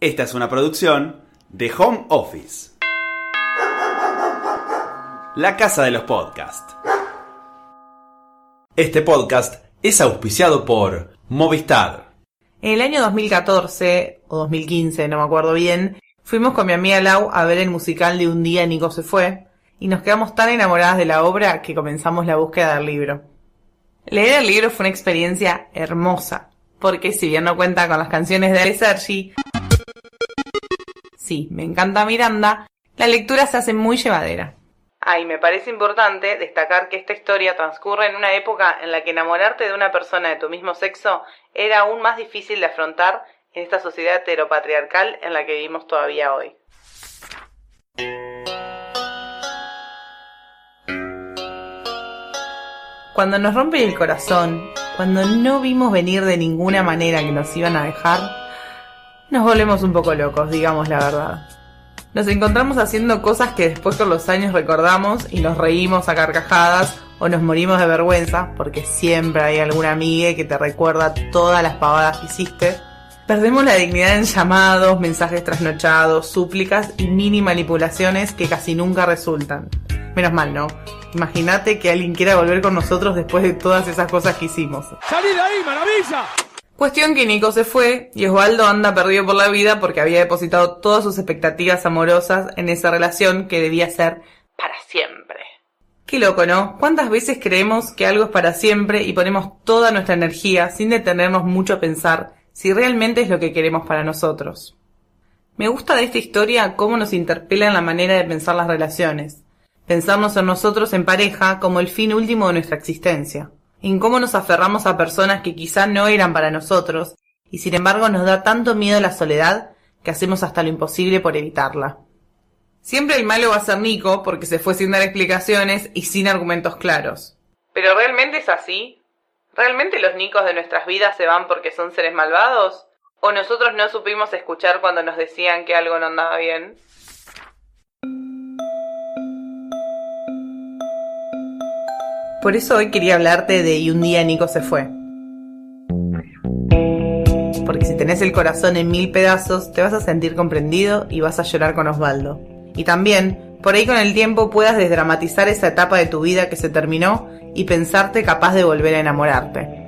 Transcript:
Esta es una producción de Home Office. La casa de los podcasts. Este podcast es auspiciado por Movistar. En el año 2014 o 2015, no me acuerdo bien, fuimos con mi amiga Lau a ver el musical de Un día Nico se fue y nos quedamos tan enamoradas de la obra que comenzamos la búsqueda del libro. Leer el libro fue una experiencia hermosa, porque si bien no cuenta con las canciones de Ale Sergi, sí, me encanta Miranda, la lectura se hace muy llevadera. Ah, y me parece importante destacar que esta historia transcurre en una época en la que enamorarte de una persona de tu mismo sexo era aún más difícil de afrontar en esta sociedad heteropatriarcal en la que vivimos todavía hoy. Cuando nos rompe el corazón, cuando no vimos venir de ninguna manera que nos iban a dejar, nos volvemos un poco locos, digamos la verdad. Nos encontramos haciendo cosas que después con los años recordamos y nos reímos a carcajadas o nos morimos de vergüenza, porque siempre hay alguna amiga que te recuerda todas las pavadas que hiciste. Perdemos la dignidad en llamados, mensajes trasnochados, súplicas y mini manipulaciones que casi nunca resultan. Menos mal, ¿no? Imagínate que alguien quiera volver con nosotros después de todas esas cosas que hicimos. ¡Salí ahí, maravilla! Cuestión que Nico se fue y Osvaldo anda perdido por la vida porque había depositado todas sus expectativas amorosas en esa relación que debía ser para siempre. Qué loco, ¿no? ¿Cuántas veces creemos que algo es para siempre y ponemos toda nuestra energía sin detenernos mucho a pensar si realmente es lo que queremos para nosotros? Me gusta de esta historia cómo nos interpela en la manera de pensar las relaciones. Pensarnos en nosotros en pareja como el fin último de nuestra existencia en cómo nos aferramos a personas que quizá no eran para nosotros, y sin embargo nos da tanto miedo la soledad que hacemos hasta lo imposible por evitarla. Siempre el malo va a ser Nico porque se fue sin dar explicaciones y sin argumentos claros. ¿Pero realmente es así? ¿Realmente los Nicos de nuestras vidas se van porque son seres malvados? ¿O nosotros no supimos escuchar cuando nos decían que algo no andaba bien? Por eso hoy quería hablarte de Y un día Nico se fue. Porque si tenés el corazón en mil pedazos, te vas a sentir comprendido y vas a llorar con Osvaldo. Y también, por ahí con el tiempo puedas desdramatizar esa etapa de tu vida que se terminó y pensarte capaz de volver a enamorarte.